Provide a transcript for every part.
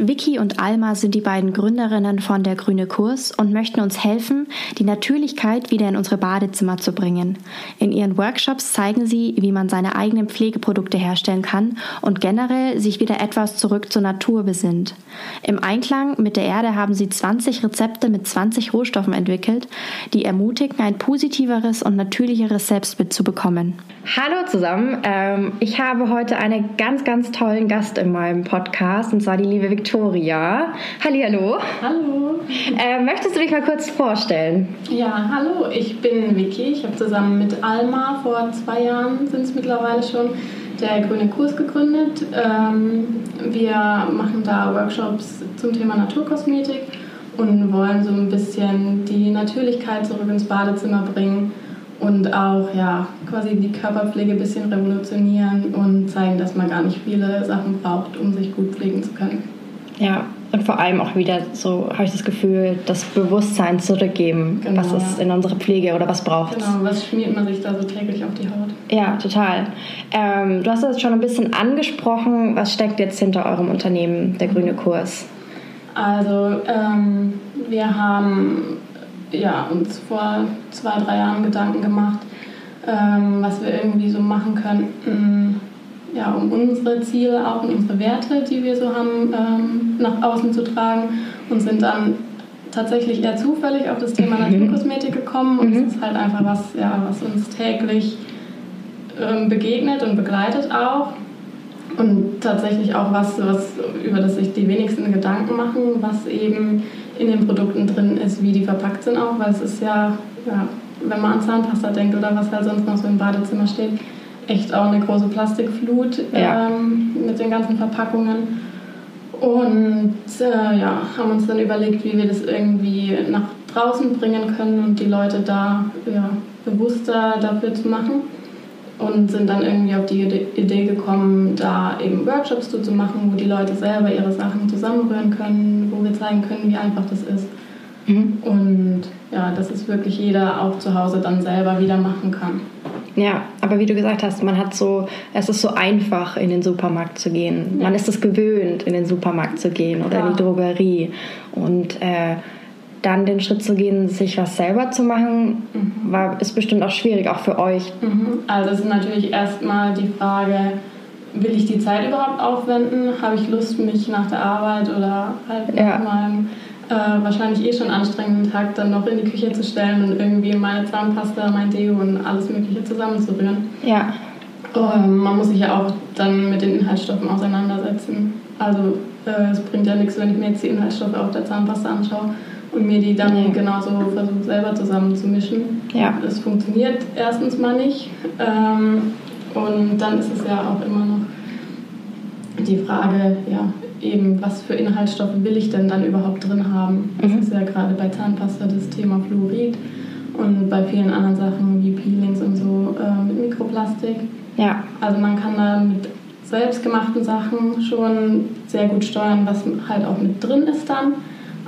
Vicky und Alma sind die beiden Gründerinnen von der Grüne Kurs und möchten uns helfen, die Natürlichkeit wieder in unsere Badezimmer zu bringen. In ihren Workshops zeigen sie, wie man seine eigenen Pflegeprodukte herstellen kann und generell sich wieder etwas zurück zur Natur besinnt. Im Einklang mit der Erde haben sie 20 Rezepte mit 20 Rohstoffen entwickelt, die ermutigen, ein positiveres und natürlicheres Selbstbild zu bekommen. Hallo zusammen, ähm, ich habe heute einen ganz, ganz tollen Gast in meinem Podcast und zwar die liebe Victoria. Victoria. Hallihallo. Hallo. Äh, möchtest du dich mal kurz vorstellen? Ja, hallo, ich bin Vicky. Ich habe zusammen mit Alma vor zwei Jahren, sind es mittlerweile schon, der Grüne Kurs gegründet. Ähm, wir machen da Workshops zum Thema Naturkosmetik und wollen so ein bisschen die Natürlichkeit zurück ins Badezimmer bringen und auch ja, quasi die Körperpflege ein bisschen revolutionieren und zeigen, dass man gar nicht viele Sachen braucht, um sich gut pflegen zu können. Ja, und vor allem auch wieder so habe ich das Gefühl, das Bewusstsein zurückgeben, genau, was ist in unserer Pflege oder was braucht Genau, was schmiert man sich da so täglich auf die Haut? Ja, total. Ähm, du hast das schon ein bisschen angesprochen. Was steckt jetzt hinter eurem Unternehmen, der Grüne Kurs? Also, ähm, wir haben ja, uns vor zwei, drei Jahren Gedanken gemacht, ähm, was wir irgendwie so machen könnten ja, um unsere Ziele auch und unsere Werte, die wir so haben, ähm, nach außen zu tragen und sind dann tatsächlich eher zufällig auf das Thema mhm. Naturkosmetik gekommen und mhm. es ist halt einfach was, ja, was uns täglich ähm, begegnet und begleitet auch und tatsächlich auch was, was, über das sich die wenigsten Gedanken machen, was eben in den Produkten drin ist, wie die verpackt sind auch, weil es ist ja, ja wenn man an Zahnpasta denkt oder was halt sonst noch so im Badezimmer steht, echt auch eine große Plastikflut ja. ähm, mit den ganzen Verpackungen. Und äh, ja, haben uns dann überlegt, wie wir das irgendwie nach draußen bringen können und die Leute da ja, bewusster dafür zu machen. Und sind dann irgendwie auf die Idee gekommen, da eben Workshops zu machen, wo die Leute selber ihre Sachen zusammenrühren können, wo wir zeigen können, wie einfach das ist. Mhm. Und ja, dass es wirklich jeder auch zu Hause dann selber wieder machen kann. Ja, aber wie du gesagt hast, man hat so, es ist so einfach, in den Supermarkt zu gehen. Ja. Man ist es gewöhnt, in den Supermarkt zu gehen oder ja. in die Drogerie. Und äh, dann den Schritt zu gehen, sich was selber zu machen, mhm. war, ist bestimmt auch schwierig, auch für euch. Mhm. Also es ist natürlich erstmal die Frage, will ich die Zeit überhaupt aufwenden? Habe ich Lust, mich nach der Arbeit oder halt ja. nach meinem äh, wahrscheinlich eh schon anstrengenden Tag dann noch in die Küche zu stellen und irgendwie meine Zahnpasta, mein Deo und alles Mögliche zusammenzurühren. Ja. Ähm, man muss sich ja auch dann mit den Inhaltsstoffen auseinandersetzen. Also äh, es bringt ja nichts, wenn ich mir jetzt die Inhaltsstoffe auf der Zahnpasta anschaue und mir die dann nee. genauso versuche selber zusammenzumischen. Ja. Das funktioniert erstens mal nicht. Ähm, und dann ist es ja auch immer noch die Frage, ja, eben, was für Inhaltsstoffe will ich denn dann überhaupt drin haben? Das mhm. ist ja gerade bei Zahnpasta das Thema Fluorid und bei vielen anderen Sachen wie Peelings und so äh, mit Mikroplastik. Ja. Also man kann da mit selbstgemachten Sachen schon sehr gut steuern, was halt auch mit drin ist dann.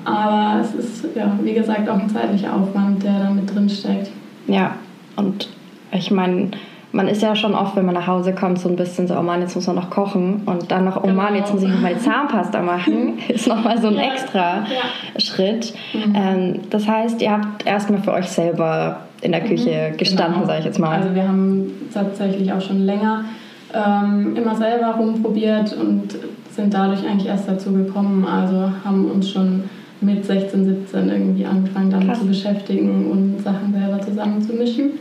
Aber es ist, ja, wie gesagt, auch ein zeitlicher Aufwand, der da mit drin steckt. Ja, und ich meine, man ist ja schon oft, wenn man nach Hause kommt, so ein bisschen so, oh Mann, jetzt muss man noch kochen und dann noch, oh Mann, jetzt muss ich noch mal Zahnpasta machen, ist nochmal so ein ja. extra ja. Schritt. Mhm. Ähm, das heißt, ihr habt erstmal für euch selber in der Küche mhm. gestanden, genau. sage ich jetzt mal. Also wir haben tatsächlich auch schon länger ähm, immer selber rumprobiert und sind dadurch eigentlich erst dazu gekommen. Also haben uns schon mit 16, 17 irgendwie angefangen damit Krass. zu beschäftigen und Sachen selber zusammenzumischen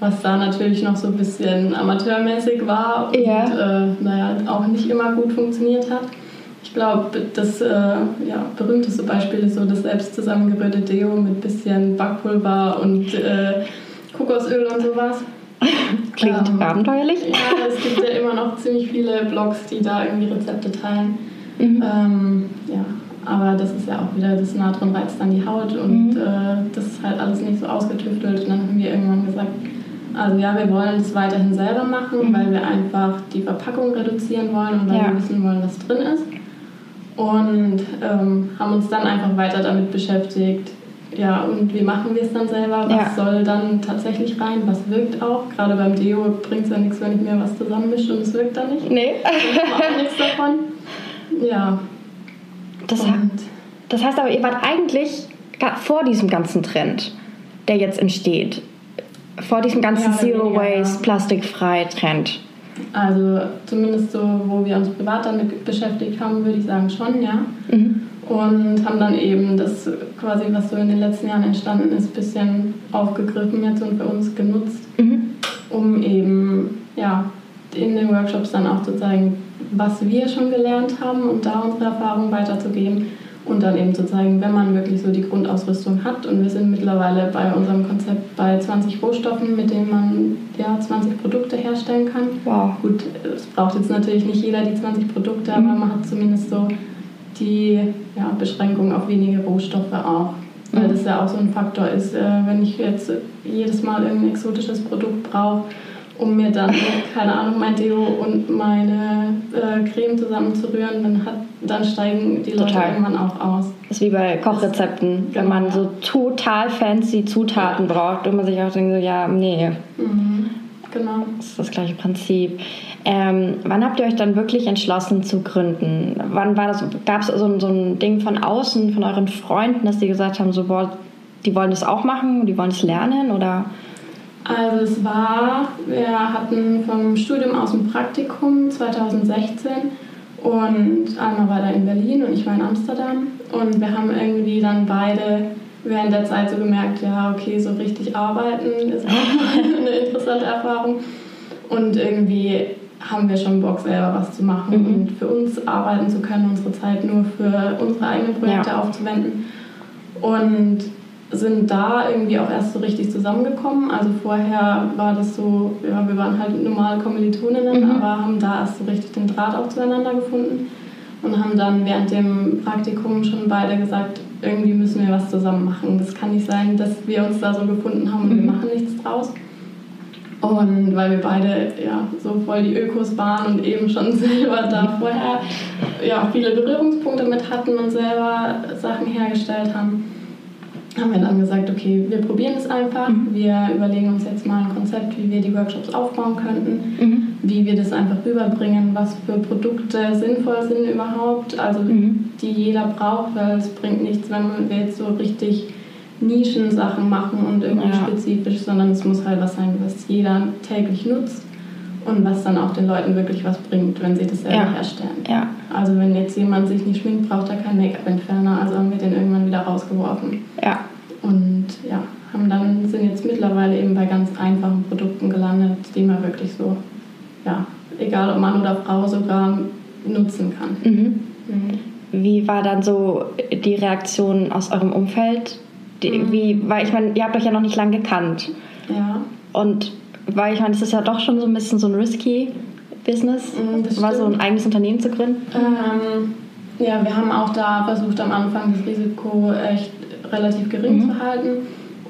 was da natürlich noch so ein bisschen amateurmäßig war und ja. äh, naja, auch nicht immer gut funktioniert hat. Ich glaube, das äh, ja, berühmteste Beispiel ist so das selbst zusammengerührte Deo mit bisschen Backpulver und äh, Kokosöl und sowas. Klingt ähm, abenteuerlich. Ja, es gibt ja immer noch ziemlich viele Blogs, die da irgendwie Rezepte teilen. Mhm. Ähm, ja, aber das ist ja auch wieder, das Natron reizt dann die Haut und mhm. äh, das ist halt alles nicht so ausgetüftelt. Und dann haben wir irgendwann gesagt, also ja, wir wollen es weiterhin selber machen, mhm. weil wir einfach die Verpackung reduzieren wollen und weil ja. wir wissen wollen, was drin ist. Und ähm, haben uns dann einfach weiter damit beschäftigt, ja, und wie machen wir es dann selber? Was ja. soll dann tatsächlich rein? Was wirkt auch? Gerade beim Deo bringt es ja nichts, wenn ich mir was zusammenmische und es wirkt dann nicht. Nee. Ich auch nichts davon. Ja. Das, und das heißt aber, ihr wart eigentlich vor diesem ganzen Trend, der jetzt entsteht. Vor diesem ganzen ja, Zero Waste, plastikfrei Trend. Also zumindest so, wo wir uns privat damit beschäftigt haben, würde ich sagen schon, ja. Mhm und haben dann eben das quasi, was so in den letzten Jahren entstanden ist, ein bisschen aufgegriffen jetzt und für uns genutzt, mhm. um eben ja, in den Workshops dann auch zu zeigen, was wir schon gelernt haben und da unsere Erfahrungen weiterzugeben und dann eben zu zeigen, wenn man wirklich so die Grundausrüstung hat und wir sind mittlerweile bei unserem Konzept bei 20 Rohstoffen, mit denen man ja 20 Produkte herstellen kann. Wow. Gut, es braucht jetzt natürlich nicht jeder die 20 Produkte, aber mhm. man hat zumindest so die ja, Beschränkung auf wenige Rohstoffe auch. Weil mhm. das ja auch so ein Faktor ist, äh, wenn ich jetzt jedes Mal irgendein exotisches Produkt brauche, um mir dann, keine Ahnung, mein Deo und meine äh, Creme zusammenzurühren, dann, hat, dann steigen die Leute total. irgendwann auch aus. Das ist wie bei Kochrezepten, wenn man so total fancy Zutaten ja. braucht und man sich auch denkt, so, ja, nee. Mhm. Genau. Das ist das gleiche Prinzip. Ähm, wann habt ihr euch dann wirklich entschlossen zu gründen? Wann war das? Gab es so, so, ein Ding von außen, von euren Freunden, dass die gesagt haben, so, boah, die wollen das auch machen, die wollen es lernen oder? Also es war, wir hatten vom Studium aus ein Praktikum 2016 und Alma war da in Berlin und ich war in Amsterdam und wir haben irgendwie dann beide während der Zeit so gemerkt, ja okay, so richtig arbeiten ist auch eine interessante Erfahrung und irgendwie haben wir schon Bock, selber was zu machen mhm. und für uns arbeiten zu können, unsere Zeit nur für unsere eigenen Projekte ja. aufzuwenden. Und sind da irgendwie auch erst so richtig zusammengekommen. Also vorher war das so, ja, wir waren halt normale Kommilitoninnen, mhm. aber haben da erst so richtig den Draht auch zueinander gefunden und haben dann während dem Praktikum schon beide gesagt, irgendwie müssen wir was zusammen machen. Das kann nicht sein, dass wir uns da so gefunden haben und mhm. wir machen nichts draus. Und weil wir beide ja, so voll die Ökos waren und eben schon selber da vorher ja, viele Berührungspunkte mit hatten und selber Sachen hergestellt haben, haben wir dann gesagt, okay, wir probieren es einfach. Mhm. Wir überlegen uns jetzt mal ein Konzept, wie wir die Workshops aufbauen könnten, mhm. wie wir das einfach rüberbringen, was für Produkte sinnvoll sind überhaupt, also mhm. die jeder braucht, weil es bringt nichts, wenn wir jetzt so richtig Nischensachen machen und irgendwie ja. spezifisch, sondern es muss halt was sein, was jeder täglich nutzt und was dann auch den Leuten wirklich was bringt, wenn sie das selber ja. herstellen. Ja. Also wenn jetzt jemand sich nicht schminkt, braucht er keinen Make-up-Entferner, also haben wir den irgendwann wieder rausgeworfen. Ja. Und ja, haben dann, sind jetzt mittlerweile eben bei ganz einfachen Produkten gelandet, die man wirklich so, ja, egal ob Mann oder Frau sogar nutzen kann. Mhm. Mhm. Wie war dann so die Reaktion aus eurem Umfeld die mhm. weil ich meine, ihr habt euch ja noch nicht lange gekannt. Ja. Und weil ich meine, es ist ja doch schon so ein bisschen so ein risky Business, mhm, war so ein eigenes Unternehmen zu gründen. Ähm, ja, wir haben auch da versucht am Anfang das Risiko echt relativ gering mhm. zu halten.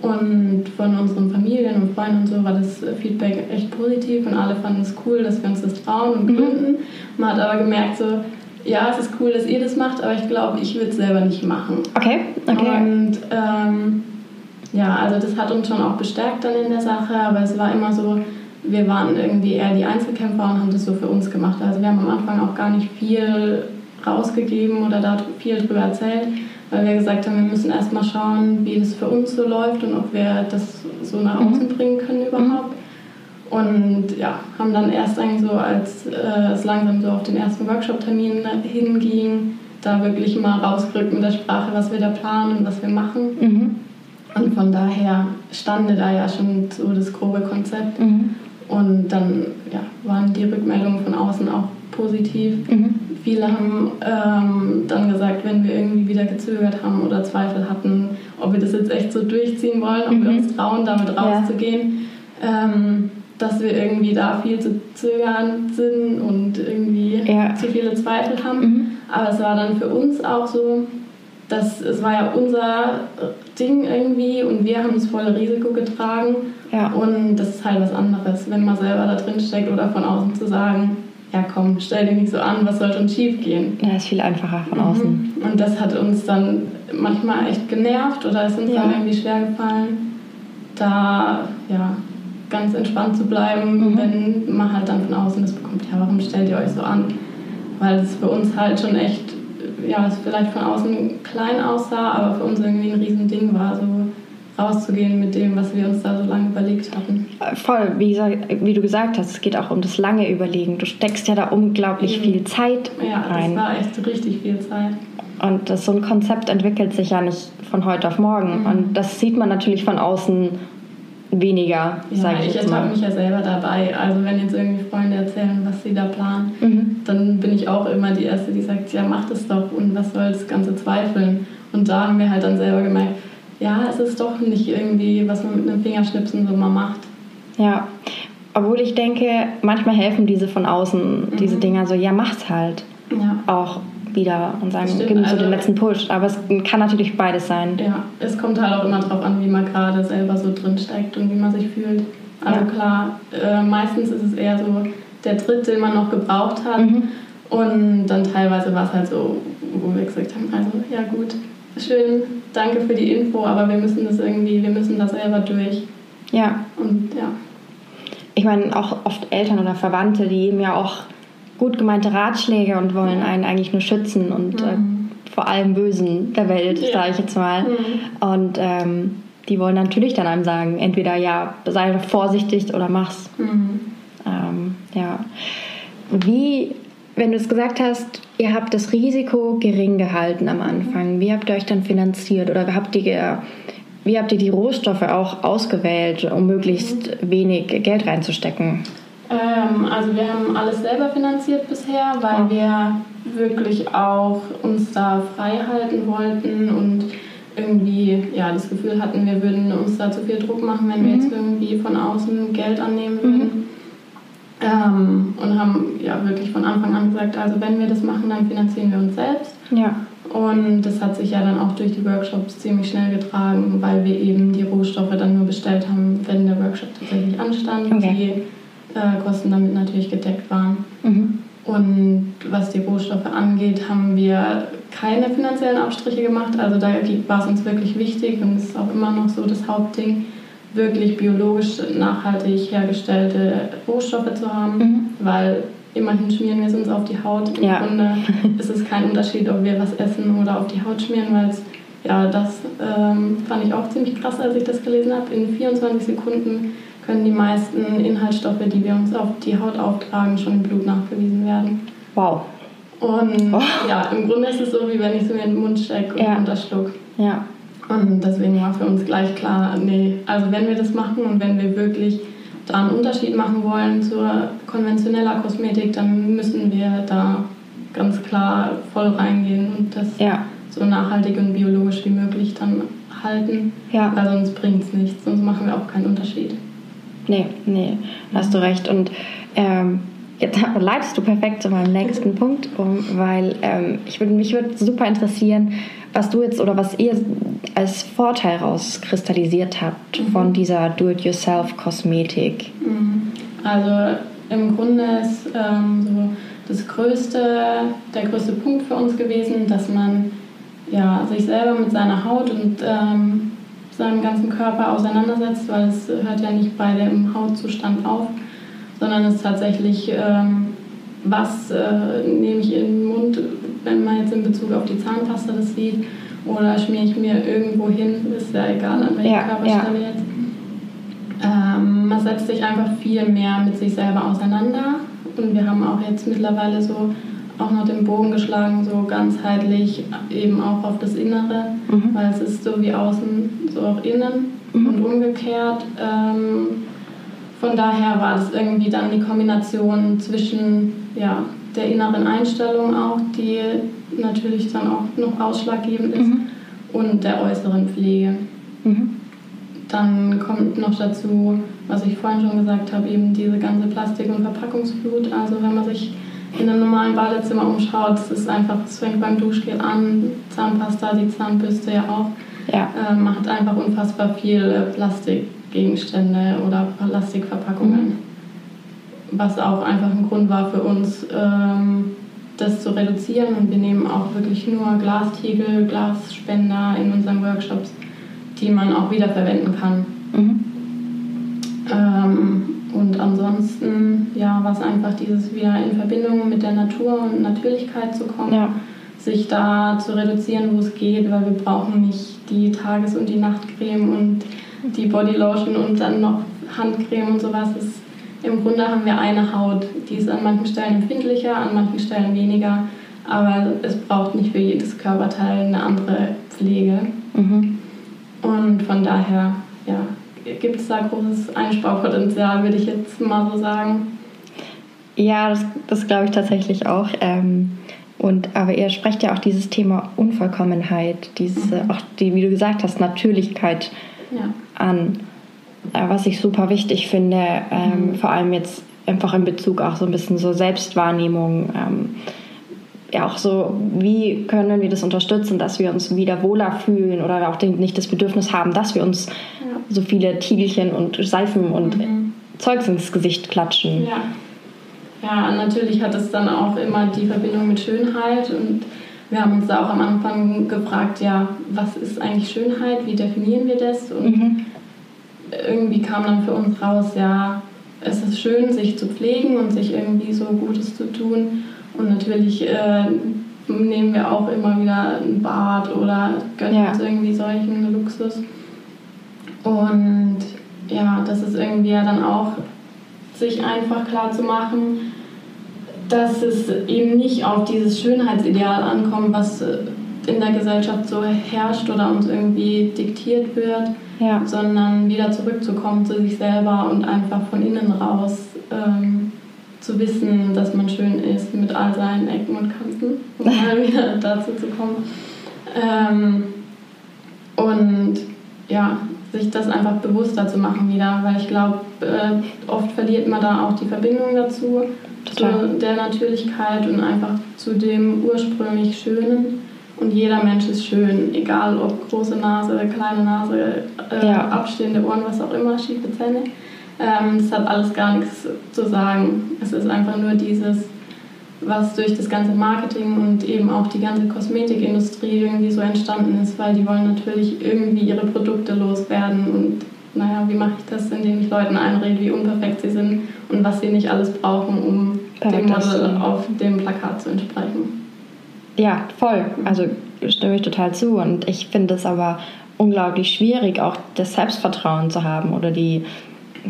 Und von unseren Familien und Freunden und so war das Feedback echt positiv und alle fanden es cool, dass wir uns das trauen und mhm. gründen. Mhm. Man hat aber gemerkt, so, ja, es ist cool, dass ihr das macht, aber ich glaube, ich würde es selber nicht machen. Okay, okay. Und ähm, ja, also das hat uns schon auch bestärkt dann in der Sache, aber es war immer so, wir waren irgendwie eher die Einzelkämpfer und haben das so für uns gemacht. Also wir haben am Anfang auch gar nicht viel rausgegeben oder da viel drüber erzählt, weil wir gesagt haben, wir müssen erstmal schauen, wie das für uns so läuft und ob wir das so nach mhm. außen bringen können überhaupt. Und ja, haben dann erst eigentlich so, als äh, es langsam so auf den ersten Workshop-Termin hinging, da wirklich mal rausgerückt mit der Sprache, was wir da planen und was wir machen. Mhm. Und von daher stand da ja schon so das grobe Konzept. Mhm. Und dann ja, waren die Rückmeldungen von außen auch positiv. Mhm. Viele haben ähm, dann gesagt, wenn wir irgendwie wieder gezögert haben oder Zweifel hatten, ob wir das jetzt echt so durchziehen wollen, ob wir mhm. uns trauen, damit rauszugehen. Ja. Ähm, dass wir irgendwie da viel zu zögern sind und irgendwie ja. zu viele Zweifel haben. Mhm. Aber es war dann für uns auch so, das, es war ja unser Ding irgendwie und wir haben das volle Risiko getragen. Ja. Und das ist halt was anderes, wenn man selber da drin steckt oder von außen zu sagen, ja komm, stell dich nicht so an, was soll schon schief gehen. Ja, ist viel einfacher von außen. Mhm. Und das hat uns dann manchmal echt genervt oder ist uns ja. dann irgendwie schwer gefallen, da ja, ganz entspannt zu bleiben, mhm. wenn man halt dann von außen das bekommt, ja, warum stellt ihr euch so an? Weil es für uns halt schon echt, ja, es vielleicht von außen klein aussah, aber für uns irgendwie ein Riesending war, so rauszugehen mit dem, was wir uns da so lange überlegt hatten. Voll, wie, wie du gesagt hast, es geht auch um das lange Überlegen. Du steckst ja da unglaublich mhm. viel Zeit ja, rein. Ja, das war echt richtig viel Zeit. Und das, so ein Konzept entwickelt sich ja nicht von heute auf morgen. Mhm. Und das sieht man natürlich von außen weniger, ja, sage ich, ich jetzt mal. Ich ertappe mich ja selber dabei. Also wenn jetzt irgendwie Freunde erzählen, was sie da planen, mhm. dann bin ich auch immer die Erste, die sagt, ja, mach das doch und was soll das Ganze zweifeln? Und da haben wir halt dann selber gemerkt, ja, es ist doch nicht irgendwie, was man mit einem Fingerschnipsen so mal macht. Ja, obwohl ich denke, manchmal helfen diese von außen, mhm. diese Dinger so, ja, mach's halt. Ja. Auch wieder und sagen, Stimmt, gib mir also, so den letzten Push. Aber es kann natürlich beides sein. Ja, es kommt halt auch immer drauf an, wie man gerade selber so drin steckt und wie man sich fühlt. Also ja. klar, äh, meistens ist es eher so der Tritt, den man noch gebraucht hat. Mhm. Und dann teilweise war es halt so, wo wir gesagt haben, also ja gut, schön, danke für die Info, aber wir müssen das irgendwie, wir müssen das selber durch. Ja. Und ja. Ich meine, auch oft Eltern oder Verwandte, die geben ja auch gut gemeinte Ratschläge und wollen einen eigentlich nur schützen und äh, mhm. äh, vor allem Bösen der Welt, ja. sage ich jetzt mal. Mhm. Und ähm, die wollen natürlich dann einem sagen, entweder ja, sei vorsichtig oder mach's. Mhm. Ähm, ja. Wie, wenn du es gesagt hast, ihr habt das Risiko gering gehalten am Anfang. Wie habt ihr euch dann finanziert oder habt ihr, wie habt ihr die Rohstoffe auch ausgewählt, um möglichst wenig Geld reinzustecken? Ähm, also wir haben alles selber finanziert bisher, weil wir wirklich auch uns da frei halten wollten und irgendwie ja, das Gefühl hatten, wir würden uns da zu viel Druck machen, wenn mhm. wir jetzt irgendwie von außen Geld annehmen würden. Mhm. Ähm, und haben ja wirklich von Anfang an gesagt, also wenn wir das machen, dann finanzieren wir uns selbst. Ja. Und das hat sich ja dann auch durch die Workshops ziemlich schnell getragen, weil wir eben die Rohstoffe dann nur bestellt haben, wenn der Workshop tatsächlich anstand. Okay. Die Kosten damit natürlich gedeckt waren. Mhm. Und was die Rohstoffe angeht, haben wir keine finanziellen Abstriche gemacht. Also da war es uns wirklich wichtig und ist auch immer noch so das Hauptding, wirklich biologisch nachhaltig hergestellte Rohstoffe zu haben, mhm. weil immerhin schmieren wir es uns auf die Haut. Im ja. Grunde ist es kein Unterschied, ob wir was essen oder auf die Haut schmieren, weil es, ja, das ähm, fand ich auch ziemlich krass, als ich das gelesen habe. In 24 Sekunden können die meisten Inhaltsstoffe, die wir uns auf die Haut auftragen, schon im Blut nachgewiesen werden. Wow. Und oh. ja, im Grunde ist es so, wie wenn ich es mir in den Mund stecke und ja. runterschluck. Ja. Und deswegen war für uns gleich klar, nee, also wenn wir das machen und wenn wir wirklich da einen Unterschied machen wollen zur konventioneller Kosmetik, dann müssen wir da ganz klar voll reingehen und das ja. so nachhaltig und biologisch wie möglich dann halten. Ja. Weil sonst bringt es nichts, sonst machen wir auch keinen Unterschied. Nee, nee, hast du recht. Und ähm, jetzt leitest du perfekt zu meinem nächsten Punkt um, weil ähm, ich würd, mich würde super interessieren, was du jetzt oder was ihr als Vorteil rauskristallisiert habt mhm. von dieser Do-it-yourself-Kosmetik. Mhm. Also im Grunde ist ähm, so das größte, der größte Punkt für uns gewesen, dass man ja, sich selber mit seiner Haut und ähm, seinem ganzen Körper auseinandersetzt, weil es hört ja nicht bei dem Hautzustand auf, sondern es ist tatsächlich, ähm, was äh, nehme ich in den Mund, wenn man jetzt in Bezug auf die Zahnpasta das sieht, oder schmiere ich mir irgendwo hin, ist ja egal an welcher ja, Körperstelle ja. jetzt. Ähm, man setzt sich einfach viel mehr mit sich selber auseinander und wir haben auch jetzt mittlerweile so auch noch den Bogen geschlagen, so ganzheitlich eben auch auf das Innere, mhm. weil es ist so wie außen, so auch innen mhm. und umgekehrt. Ähm, von daher war das irgendwie dann die Kombination zwischen ja, der inneren Einstellung auch, die natürlich dann auch noch ausschlaggebend ist, mhm. und der äußeren Pflege. Mhm. Dann kommt noch dazu, was ich vorhin schon gesagt habe, eben diese ganze Plastik- und Verpackungsflut. Also wenn man sich in einem normalen Badezimmer umschaut, es ist einfach, es fängt beim Duschgel an, Zahnpasta, die Zahnbürste ja auch. Ja. Äh, man hat einfach unfassbar viel Plastikgegenstände oder Plastikverpackungen. Mhm. Was auch einfach ein Grund war für uns, ähm, das zu reduzieren. Und wir nehmen auch wirklich nur Glastiegel, Glasspender in unseren Workshops, die man auch wieder verwenden kann. Mhm. Ähm, und ansonsten ja, war es einfach dieses wieder in Verbindung mit der Natur und Natürlichkeit zu kommen. Ja. Sich da zu reduzieren, wo es geht, weil wir brauchen nicht die Tages- und die Nachtcreme und die Bodylotion und dann noch Handcreme und sowas. Es, Im Grunde haben wir eine Haut, die ist an manchen Stellen empfindlicher, an manchen Stellen weniger, aber es braucht nicht für jedes Körperteil eine andere Pflege. Mhm. Und von daher, ja, gibt es da großes Einsparpotenzial, würde ich jetzt mal so sagen. Ja, das, das glaube ich tatsächlich auch. Ähm, und, aber ihr sprecht ja auch dieses Thema Unvollkommenheit, diese, mhm. auch die, wie du gesagt hast, Natürlichkeit ja. an, äh, was ich super wichtig finde, ähm, mhm. vor allem jetzt einfach in Bezug auch so ein bisschen so Selbstwahrnehmung. Ähm, ja auch so, wie können wir das unterstützen, dass wir uns wieder wohler fühlen oder auch nicht das Bedürfnis haben, dass wir uns ja. so viele Tiegelchen und Seifen und mhm. Zeugs ins Gesicht klatschen. Ja. ja, natürlich hat es dann auch immer die Verbindung mit Schönheit und wir haben uns da auch am Anfang gefragt, ja, was ist eigentlich Schönheit, wie definieren wir das und mhm. irgendwie kam dann für uns raus, ja, es ist schön, sich zu pflegen und sich irgendwie so Gutes zu tun und natürlich äh, nehmen wir auch immer wieder ein Bad oder gönnen ja. uns irgendwie solchen Luxus. Und ja, das ist irgendwie ja dann auch sich einfach klar zu machen, dass es eben nicht auf dieses Schönheitsideal ankommt, was in der Gesellschaft so herrscht oder uns irgendwie diktiert wird, ja. sondern wieder zurückzukommen zu sich selber und einfach von innen raus ähm, zu wissen, dass man schön ist mit all seinen Ecken und Kanten, um mal wieder dazu zu kommen. Ähm, und ja, sich das einfach bewusster zu machen wieder, weil ich glaube, äh, oft verliert man da auch die Verbindung dazu, Total. zu der Natürlichkeit und einfach zu dem ursprünglich Schönen. Und jeder Mensch ist schön, egal ob große Nase, kleine Nase, äh, ja. abstehende Ohren, was auch immer, schiefe Zähne. Ähm, das hat alles gar nichts zu sagen. Es ist einfach nur dieses, was durch das ganze Marketing und eben auch die ganze Kosmetikindustrie irgendwie so entstanden ist, weil die wollen natürlich irgendwie ihre Produkte loswerden und naja, wie mache ich das, indem ich Leuten einrede, wie unperfekt sie sind und was sie nicht alles brauchen, um Perfekt, dem Model auf dem Plakat zu entsprechen. Ja, voll. Also stimme ich total zu und ich finde es aber unglaublich schwierig, auch das Selbstvertrauen zu haben oder die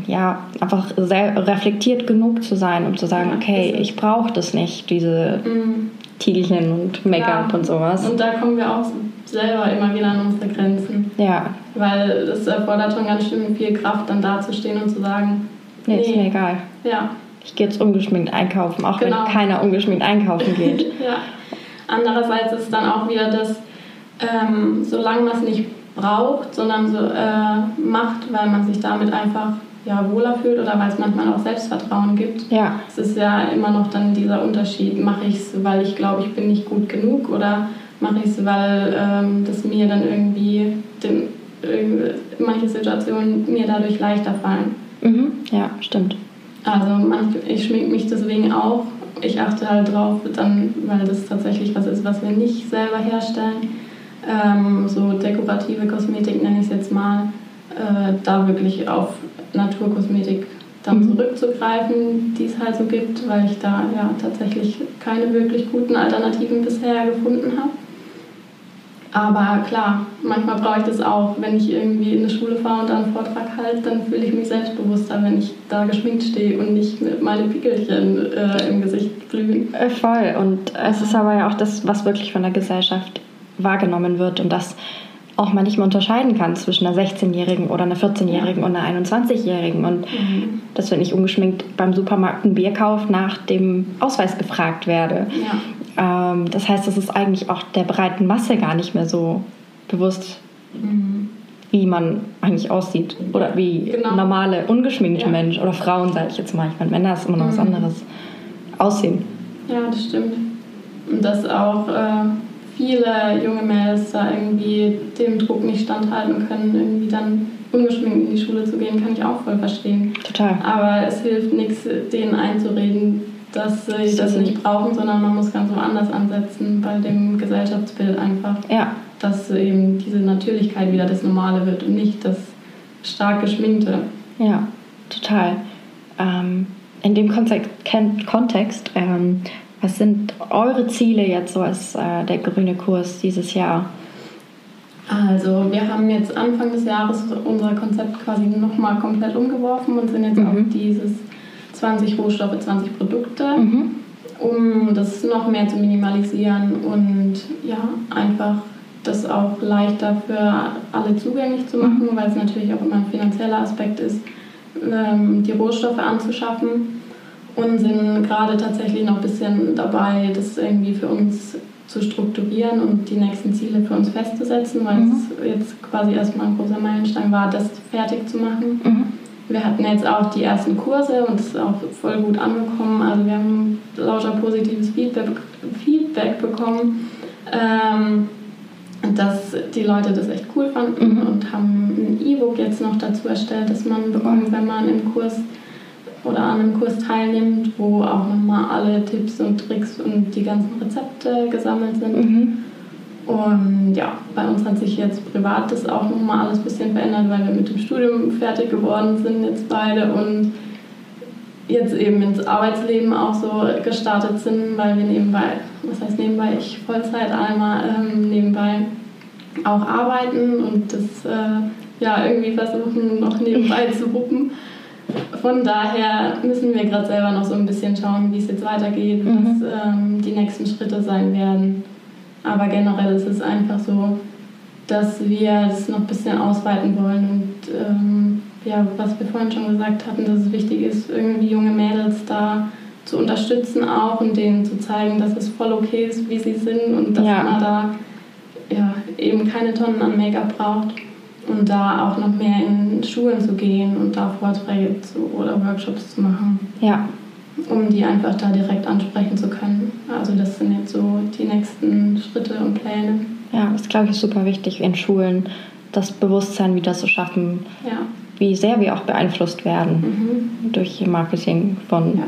ja, einfach sehr reflektiert genug zu sein, um zu sagen, ja, okay, ich brauche das nicht, diese mhm. Tiegelchen und Make-up ja. und sowas. Und da kommen wir auch selber immer wieder an unsere Grenzen. Ja. Weil es erfordert schon ganz schön viel Kraft, dann dazustehen und zu sagen, nee, nee. ist mir egal. Ja. Ich gehe jetzt ungeschminkt einkaufen, auch genau. wenn keiner ungeschminkt einkaufen geht. ja. Andererseits ist dann auch wieder das, ähm, solange man es nicht braucht, sondern so äh, macht, weil man sich damit einfach ja, wohler fühlt oder weil es manchmal auch Selbstvertrauen gibt. Ja. Es ist ja immer noch dann dieser Unterschied, mache ich es, weil ich glaube, ich bin nicht gut genug oder mache ich es, weil ähm, das mir dann irgendwie den, äh, manche Situationen mir dadurch leichter fallen. Mhm. Ja, stimmt. Also manch, ich schminke mich deswegen auch. Ich achte halt drauf, dann, weil das tatsächlich was ist, was wir nicht selber herstellen. Ähm, so dekorative Kosmetik nenne ich es jetzt mal, äh, da wirklich auf Naturkosmetik dann mhm. zurückzugreifen, die es halt so gibt, weil ich da ja tatsächlich keine wirklich guten Alternativen bisher gefunden habe. Aber klar, manchmal brauche ich das auch. Wenn ich irgendwie in eine Schule fahre und dann einen Vortrag halte, dann fühle ich mich selbstbewusster, wenn ich da geschminkt stehe und nicht mit meine Pickelchen äh, im Gesicht blühen. Äh, voll. Und es ist aber ja auch das, was wirklich von der Gesellschaft wahrgenommen wird und das auch man nicht mehr unterscheiden kann zwischen einer 16-Jährigen oder einer 14-Jährigen ja. und einer 21-Jährigen. Und mhm. dass, wenn ich ungeschminkt beim Supermarkt ein Bierkauf nach dem Ausweis gefragt werde. Ja. Ähm, das heißt, es ist eigentlich auch der breiten Masse gar nicht mehr so bewusst, mhm. wie man eigentlich aussieht. Oder wie genau. normale, ungeschminkte ja. Menschen oder Frauen, sage ich jetzt mal. Ich meine, Männer ist immer noch mhm. was anderes. Aussehen. Ja, das stimmt. Und dass auch äh, viele junge Mädels da irgendwie dem Druck nicht standhalten können, irgendwie dann ungeschminkt in die Schule zu gehen, kann ich auch voll verstehen. Total. Aber es hilft nichts, denen einzureden, dass sie das nicht brauchen, sondern man muss ganz woanders ansetzen, bei dem Gesellschaftsbild einfach. Ja. Dass eben diese Natürlichkeit wieder das Normale wird und nicht das stark geschminkte. Ja, total. Ähm, in dem Kontext, Kontext ähm, was sind eure Ziele jetzt so als äh, der grüne Kurs dieses Jahr? Also wir haben jetzt Anfang des Jahres unser Konzept quasi nochmal komplett umgeworfen und sind jetzt mhm. auf dieses 20 Rohstoffe, 20 Produkte, mhm. um das noch mehr zu minimalisieren und ja, einfach das auch leichter für alle zugänglich zu machen, mhm. weil es natürlich auch immer ein finanzieller Aspekt ist, ähm, die Rohstoffe anzuschaffen und sind gerade tatsächlich noch ein bisschen dabei, das irgendwie für uns zu strukturieren und die nächsten Ziele für uns festzusetzen, weil mhm. es jetzt quasi erstmal ein großer Meilenstein war, das fertig zu machen. Mhm. Wir hatten jetzt auch die ersten Kurse und es ist auch voll gut angekommen. Also wir haben lauter positives Feedback, Feedback bekommen, ähm, dass die Leute das echt cool fanden mhm. und haben ein E-Book jetzt noch dazu erstellt, das man bekommt, wenn man im Kurs oder an einem Kurs teilnimmt, wo auch nochmal alle Tipps und Tricks und die ganzen Rezepte gesammelt sind. Mhm. Und ja, bei uns hat sich jetzt privat das auch nochmal alles ein bisschen verändert, weil wir mit dem Studium fertig geworden sind jetzt beide und jetzt eben ins Arbeitsleben auch so gestartet sind, weil wir nebenbei, was heißt nebenbei, ich Vollzeit einmal ähm, nebenbei auch arbeiten und das äh, ja irgendwie versuchen noch nebenbei zu wuppen. Von daher müssen wir gerade selber noch so ein bisschen schauen, wie es jetzt weitergeht, mhm. was ähm, die nächsten Schritte sein werden. Aber generell ist es einfach so, dass wir es noch ein bisschen ausweiten wollen und ähm, ja, was wir vorhin schon gesagt hatten, dass es wichtig ist, irgendwie junge Mädels da zu unterstützen auch und denen zu zeigen, dass es voll okay ist, wie sie sind und dass ja. man da ja, eben keine Tonnen an Make-up braucht und da auch noch mehr in Schulen zu gehen und da Vorträge zu, oder Workshops zu machen. Ja. Um die einfach da direkt ansprechen zu können. Also das sind jetzt so die nächsten Schritte und Pläne. Ja, das glaube ich super wichtig in Schulen, das Bewusstsein wieder zu schaffen, ja. wie sehr wir auch beeinflusst werden mhm. durch Marketing von ja.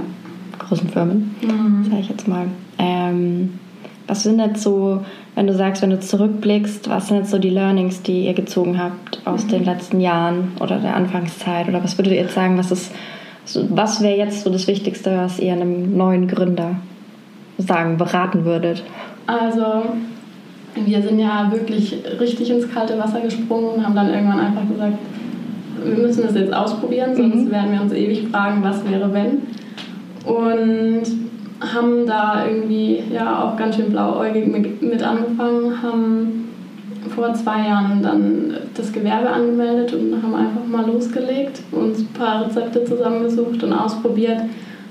großen Firmen, mhm. sage ich jetzt mal. Ähm, was sind jetzt so wenn du sagst, wenn du zurückblickst, was sind jetzt so die Learnings, die ihr gezogen habt aus mhm. den letzten Jahren oder der Anfangszeit? Oder was würdet ihr jetzt sagen, was ist, was wäre jetzt so das Wichtigste, was ihr einem neuen Gründer sagen, beraten würdet? Also, wir sind ja wirklich richtig ins kalte Wasser gesprungen und haben dann irgendwann einfach gesagt, wir müssen das jetzt ausprobieren, sonst mhm. werden wir uns ewig fragen, was wäre wenn. Und haben da irgendwie ja auch ganz schön blauäugig mit, angefangen, haben vor zwei Jahren dann das Gewerbe angemeldet und haben einfach mal losgelegt, uns ein paar Rezepte zusammengesucht und ausprobiert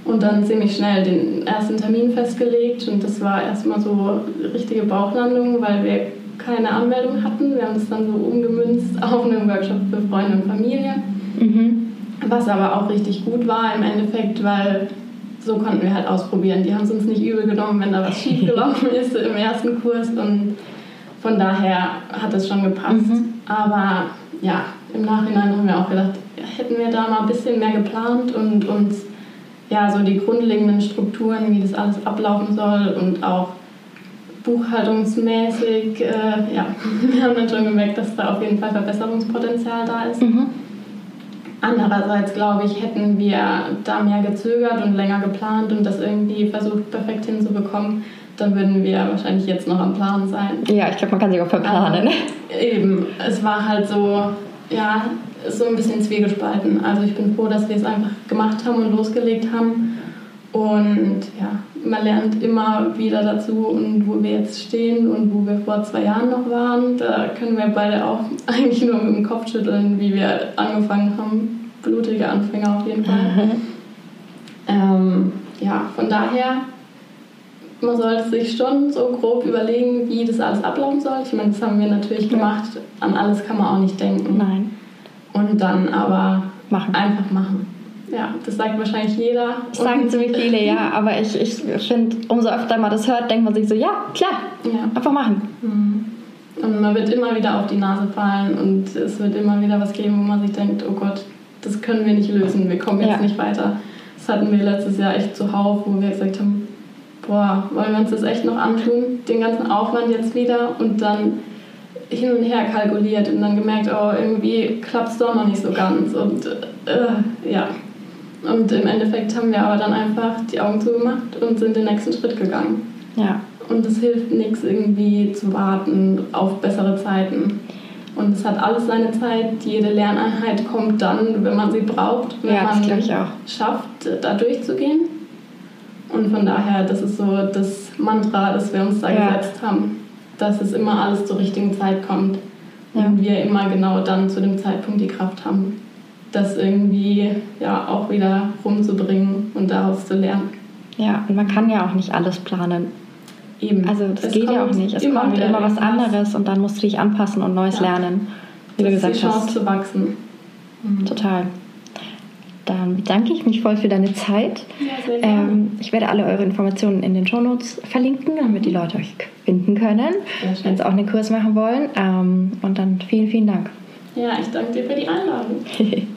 und dann ziemlich schnell den ersten Termin festgelegt und das war erstmal so richtige Bauchlandung, weil wir keine Anmeldung hatten. Wir haben es dann so umgemünzt auf einen Workshop für Freunde und Familie, mhm. was aber auch richtig gut war im Endeffekt, weil so konnten wir halt ausprobieren. Die haben es uns nicht übel genommen, wenn da was schief gelaufen ist im ersten Kurs und von daher hat es schon gepasst. Mhm. Aber ja, im Nachhinein haben wir auch gedacht, hätten wir da mal ein bisschen mehr geplant und uns ja so die grundlegenden Strukturen, wie das alles ablaufen soll und auch buchhaltungsmäßig, äh, ja, wir haben dann schon gemerkt, dass da auf jeden Fall Verbesserungspotenzial da ist. Mhm. Andererseits glaube ich, hätten wir da mehr gezögert und länger geplant und das irgendwie versucht perfekt hinzubekommen, dann würden wir wahrscheinlich jetzt noch am Plan sein. Ja, ich glaube, man kann sich auch verplanen. Also, eben, es war halt so, ja, so ein bisschen zwiegespalten. Also ich bin froh, dass wir es einfach gemacht haben und losgelegt haben. Und ja, man lernt immer wieder dazu und wo wir jetzt stehen und wo wir vor zwei Jahren noch waren, da können wir beide auch eigentlich nur mit dem Kopf schütteln, wie wir angefangen haben. Blutige Anfänger auf jeden Fall. ähm, ja, von daher, man sollte sich schon so grob überlegen, wie das alles ablaufen soll. Ich meine, das haben wir natürlich gemacht. An alles kann man auch nicht denken. Nein. Und dann aber machen. einfach machen. Ja, das sagt wahrscheinlich jeder. Das sagen ziemlich viele, ja. Aber ich, ich finde, umso öfter man das hört, denkt man sich so, ja, klar, ja. einfach machen. Mhm. Und man wird immer wieder auf die Nase fallen und es wird immer wieder was geben, wo man sich denkt, oh Gott, das können wir nicht lösen, wir kommen jetzt ja. nicht weiter. Das hatten wir letztes Jahr echt zuhauf, wo wir gesagt haben, boah, wollen wir uns das echt noch antun, den ganzen Aufwand jetzt wieder und dann hin und her kalkuliert und dann gemerkt, oh, irgendwie klappt es doch noch nicht so ganz und äh, ja. Und im Endeffekt haben wir aber dann einfach die Augen zugemacht und sind den nächsten Schritt gegangen. Ja. Und es hilft nichts, irgendwie zu warten auf bessere Zeiten. Und es hat alles seine Zeit. Jede Lerneinheit kommt dann, wenn man sie braucht, wenn ja, man schafft, da durchzugehen. Und von daher, das ist so das Mantra, das wir uns da ja. gesetzt haben, dass es immer alles zur richtigen Zeit kommt. Ja. Und wir immer genau dann zu dem Zeitpunkt die Kraft haben, das irgendwie ja auch wieder rumzubringen und daraus zu lernen. Ja, und man kann ja auch nicht alles planen. Eben. Also das es geht ja auch nicht. Es immer kommt immer was anderes und dann musst du dich anpassen und Neues ja. lernen. Wie das du gesagt ist die Chance hast. zu wachsen. Mhm. Total. Dann bedanke ich mich voll für deine Zeit. Ja, ähm, ich werde alle eure Informationen in den Shownotes verlinken, damit die Leute euch finden können, wenn sie auch einen Kurs machen wollen. Ähm, und dann vielen, vielen Dank. Ja, ich danke dir für die Einladung.